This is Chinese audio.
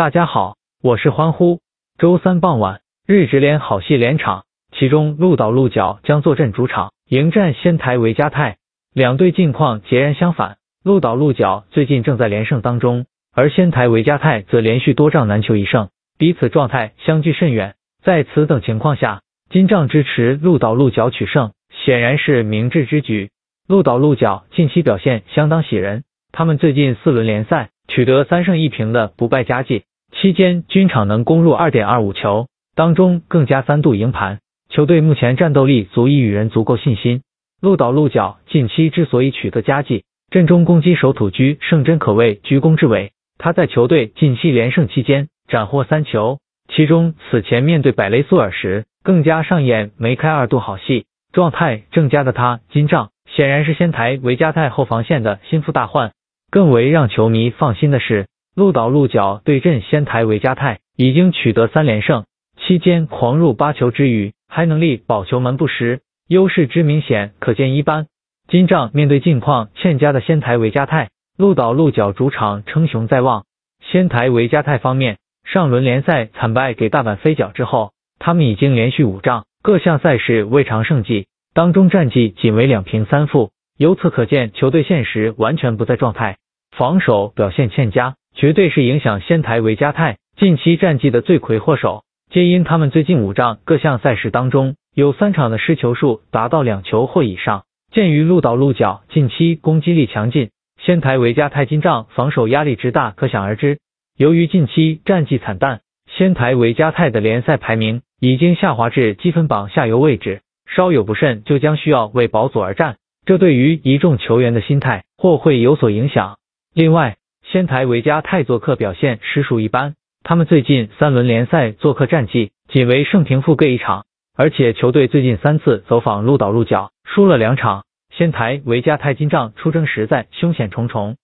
大家好，我是欢呼。周三傍晚，日职联好戏连场，其中鹿岛鹿角将坐镇主场迎战仙台维加泰。两队近况截然相反，鹿岛鹿角最近正在连胜当中，而仙台维加泰则连续多仗难求一胜，彼此状态相距甚远。在此等情况下，金帐支持鹿岛鹿角取胜，显然是明智之举。鹿岛鹿角近期表现相当喜人，他们最近四轮联赛取得三胜一平的不败佳绩，期间均场能攻入二点二五球，当中更加三度赢盘，球队目前战斗力足以与人足够信心。鹿岛鹿角近期之所以取得佳绩，阵中攻击手土居胜真可谓居功至伟，他在球队近期连胜期间斩获三球，其中此前面对百雷苏尔时更加上演梅开二度好戏，状态正佳的他金帐。显然是仙台维加泰后防线的心腹大患。更为让球迷放心的是，鹿岛鹿角对阵仙台维加泰已经取得三连胜，期间狂入八球之余，还能力保球门不失，优势之明显可见一斑。金帐面对近况欠佳的仙台维加泰，鹿岛鹿角主场称雄在望。仙台维加泰方面，上轮联赛惨败给大阪飞脚之后，他们已经连续五仗各项赛事未尝胜绩。当中战绩仅为两平三负，由此可见球队现实完全不在状态，防守表现欠佳，绝对是影响仙台维加泰近期战绩的罪魁祸首。皆因他们最近五仗各项赛事当中有三场的失球数达到两球或以上。鉴于鹿岛鹿角近期攻击力强劲，仙台维加泰金帐防守压力之大可想而知。由于近期战绩惨淡，仙台维加泰的联赛排名已经下滑至积分榜下游位置。稍有不慎，就将需要为保组而战，这对于一众球员的心态或会有所影响。另外，仙台维加泰做客表现实属一般，他们最近三轮联赛做客战绩仅为胜平负各一场，而且球队最近三次走访鹿岛鹿角输了两场。仙台维加泰金帐出征实在凶险重重，